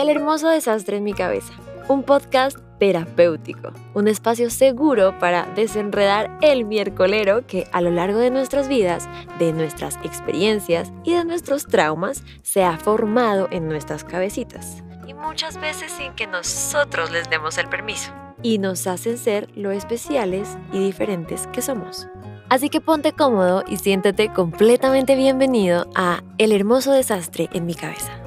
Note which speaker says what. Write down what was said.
Speaker 1: El hermoso desastre en mi cabeza, un podcast terapéutico, un espacio seguro para desenredar el miércolero que a lo largo de nuestras vidas, de nuestras experiencias y de nuestros traumas se ha formado en nuestras cabecitas. Y muchas veces sin que nosotros les demos el permiso. Y nos hacen ser lo especiales y diferentes que somos. Así que ponte cómodo y siéntete completamente bienvenido a El hermoso desastre en mi cabeza.